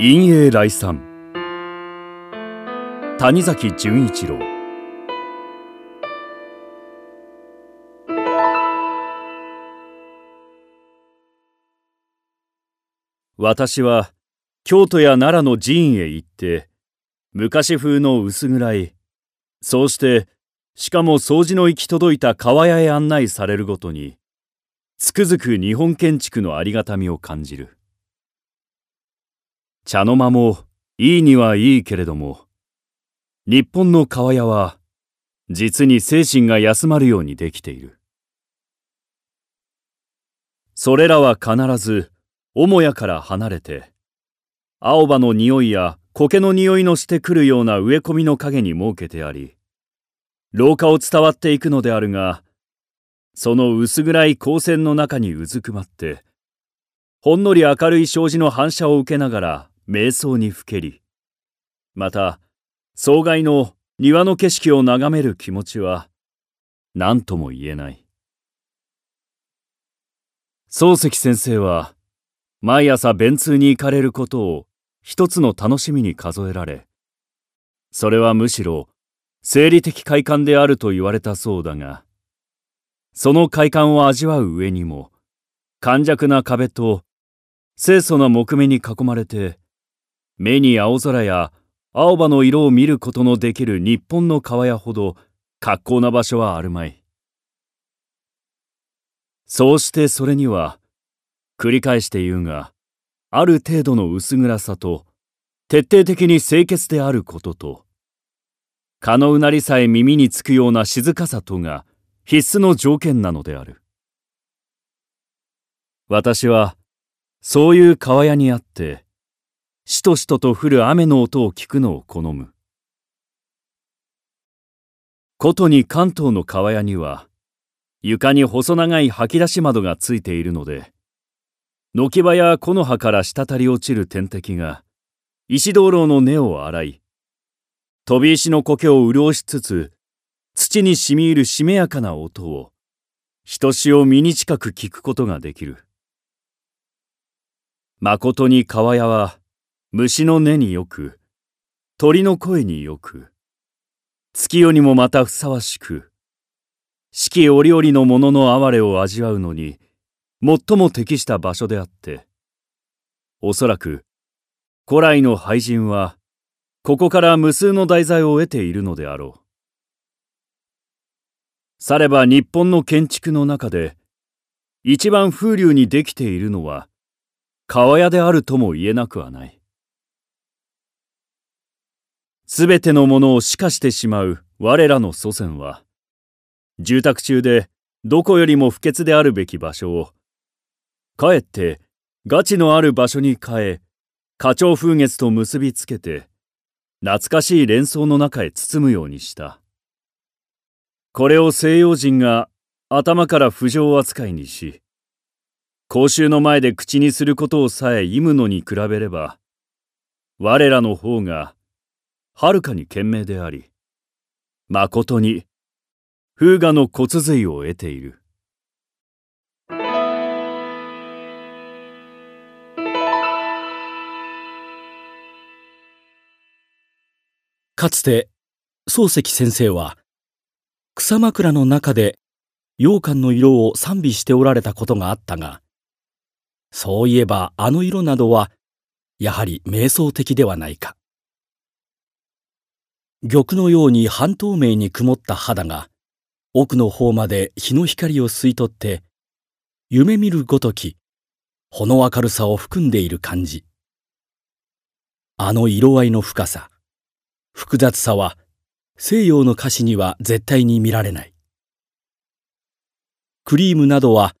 陰影来産谷崎潤一郎。私は京都や奈良の寺院へ行って昔風の薄暗いそうしてしかも掃除の行き届いた川屋へ案内されるごとにつくづく日本建築のありがたみを感じる。茶の間もいいにはいいけれども日本の川屋は実に精神が休まるようにできている。それらは必ず母屋から離れて青葉の匂いや苔の匂いのしてくるような植え込みの陰に設けてあり廊下を伝わっていくのであるがその薄暗い光線の中にうずくまってほんのり明るい障子の反射を受けながら瞑想にふけりまた総外の庭の景色を眺める気持ちは何とも言えない。漱石先生は毎朝便通に行かれることを一つの楽しみに数えられそれはむしろ生理的快感であると言われたそうだがその快感を味わう上にも寒弱な壁と清楚な木目に囲まれて目に青空や青葉の色を見ることのできる日本の川屋ほど格好な場所はあるまい。そうしてそれには繰り返して言うがある程度の薄暗さと徹底的に清潔であることと蚊のうなりさえ耳につくような静かさとが必須の条件なのである。私はそういう川屋にあってしとしとと降る雨の音を聞くのを好む。ことに関東の川屋には床に細長い吐き出し窓がついているので軒場や木の葉から滴り落ちる点滴が石灯籠の根を洗い飛び石の苔を潤しつつ土にしみ入るしめやかな音をひとしお身に近く聞くことができる。まことに川屋は虫の音によく鳥の声によく月夜にもまたふさわしく四季折々のものの哀れを味わうのに最も適した場所であっておそらく古来の俳人はここから無数の題材を得ているのであろう。されば日本の建築の中で一番風流にできているのは川屋であるとも言えなくはない。すべてのものを死化してしまう我らの祖先は住宅中でどこよりも不潔であるべき場所をかえってガチのある場所に変え花鳥風月と結びつけて懐かしい連想の中へ包むようにした。これを西洋人が頭から不浄扱いにし公衆の前で口にすることをさえ忌むのに比べれば我らの方がはるかに賢明でありまことに風雅の骨髄を得ている。かつて漱石先生は草枕の中で羊羹の色を賛美しておられたことがあったがそういえばあの色などはやはり瞑想的ではないか。玉のように半透明に曇った肌が奥の方まで日の光を吸い取って夢見るごときほの明るさを含んでいる感じあの色合いの深さ複雑さは西洋の歌詞には絶対に見られない。クリームなどは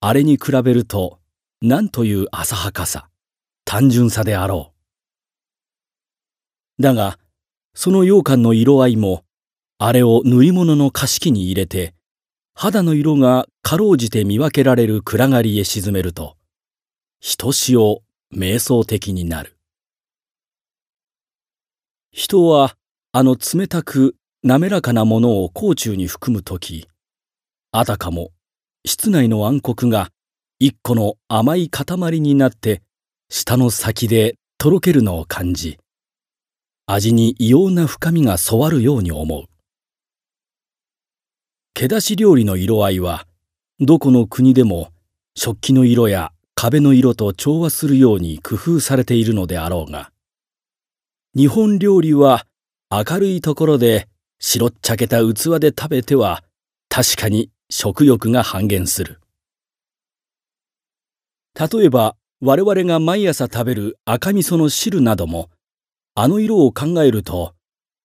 あれに比べると何という浅はかさ、単純さであろう。だが、その羊羹の色合いも、あれを塗り物の菓子に入れて、肌の色がかろうじて見分けられる暗がりへ沈めると、ひとしお瞑想的になる。人はあの冷たく滑らかなものを甲虫に含むとき、あたかも室内の暗黒が一個の甘い塊になって舌の先でとろけるのを感じ、味に異様な深みが染わるように思う。毛出し料理の色合いは、どこの国でも食器の色や壁の色と調和するように工夫されているのであろうが、日本料理は明るいところで白っちゃけた器で食べては確かに食欲が半減する。例えば我々が毎朝食べる赤味噌の汁などもあの色を考えると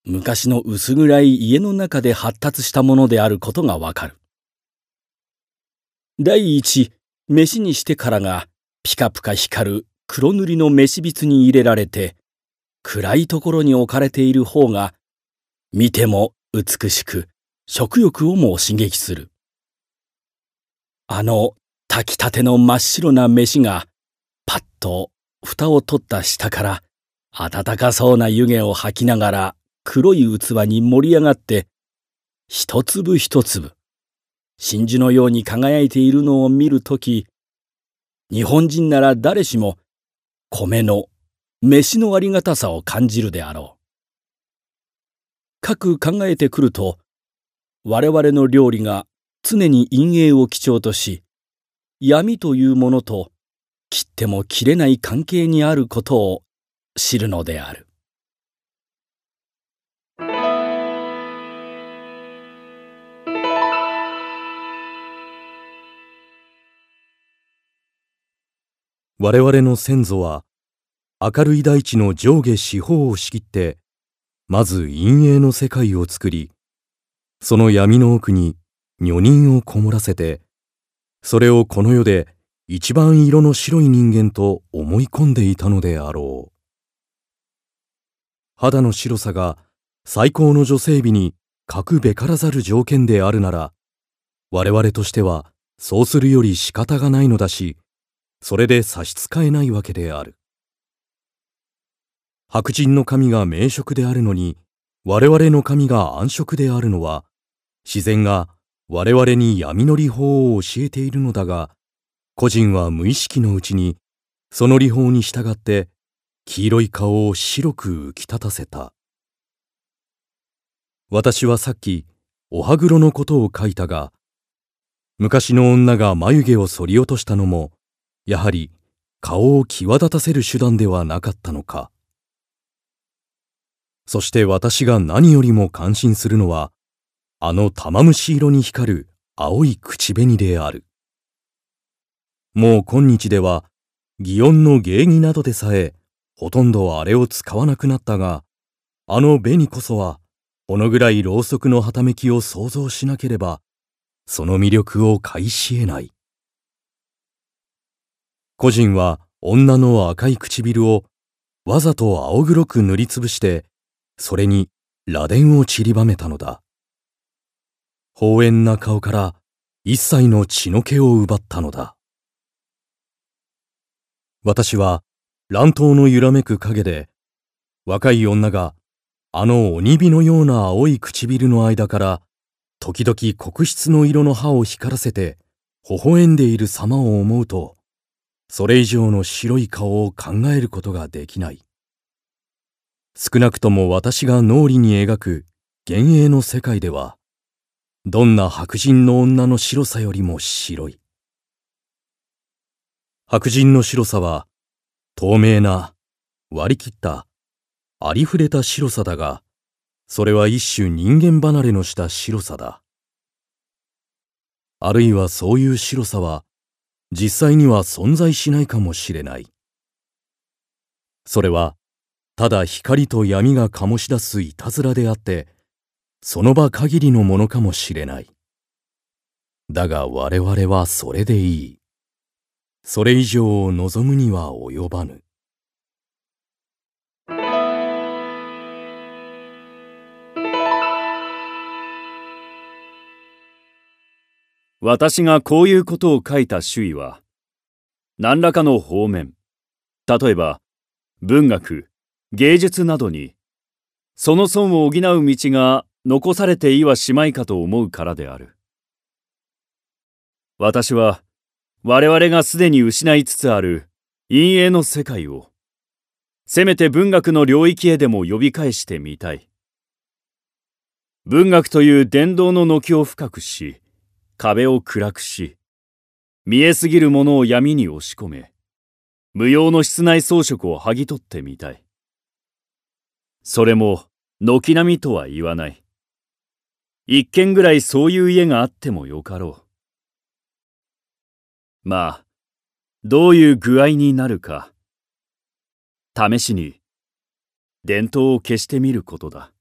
昔の薄暗い家の中で発達したものであることがわかる。第一、飯にしてからがピカピカ光る黒塗りの飯びつに入れられて、暗いところに置かれている方が、見ても美しく、食欲をも刺激する。あの炊きたての真っ白な飯が、パッと蓋を取った下から、暖かそうな湯気を吐きながら黒い器に盛り上がって、一粒一粒、真珠のように輝いているのを見るとき、日本人なら誰しも米の、飯のありがたさを感じるであろう。かく考えてくると、我々の料理が常に陰影を基調とし、闇というものと切っても切れない関係にあることを知るのである。我々の先祖は明るい大地の上下四方を仕切ってまず陰影の世界を作りその闇の奥に女人をこもらせてそれをこの世で一番色の白い人間と思い込んでいたのであろう肌の白さが最高の女性美に欠くべからざる条件であるなら我々としてはそうするより仕方がないのだしそれで差し支えないわけである。白人の神が明色であるのに我々の神が暗色であるのは自然が我々に闇の理法を教えているのだが個人は無意識のうちにその理法に従って黄色い顔を白く浮き立たせた。私はさっきお歯黒のことを書いたが昔の女が眉毛を剃り落としたのもやはり顔を際立たせる手段ではなかったのか。そして私が何よりも感心するのはあの玉虫色に光る青い口紅である。もう今日では祇園の芸妓などでさえほとんどあれを使わなくなったがあの紅こそはこのぐらいろうそくのはためきを想像しなければその魅力を解し得ない個人は女の赤い唇をわざと青黒く塗りつぶして、それに螺鈿を散りばめたのだ。放煙な顔から一切の血の気を奪ったのだ。私は乱闘の揺らめく影で、若い女があの鬼火のような青い唇の間から、時々黒質の色の歯を光らせて、微笑んでいる様を思うと、それ以上の白い顔を考えることができない。少なくとも私が脳裏に描く幻影の世界では、どんな白人の女の白さよりも白い。白人の白さは、透明な、割り切った、ありふれた白さだが、それは一種人間離れのした白さだ。あるいはそういう白さは、実際には存在しないかもしれない。それは、ただ光と闇が醸し出すいたずらであって、その場限りのものかもしれない。だが我々はそれでいい。それ以上を望むには及ばぬ。私がこういうことを書いた主意は、何らかの方面、例えば文学、芸術などに、その損を補う道が残されていはしまいかと思うからである。私は、我々がすでに失いつつある陰影の世界を、せめて文学の領域へでも呼び返してみたい。文学という伝道の軒を深くし、壁を暗くし、見えすぎるものを闇に押し込め、無用の室内装飾を剥ぎ取ってみたい。それも、軒並みとは言わない。一軒ぐらいそういう家があってもよかろう。まあ、どういう具合になるか、試しに、伝統を消してみることだ。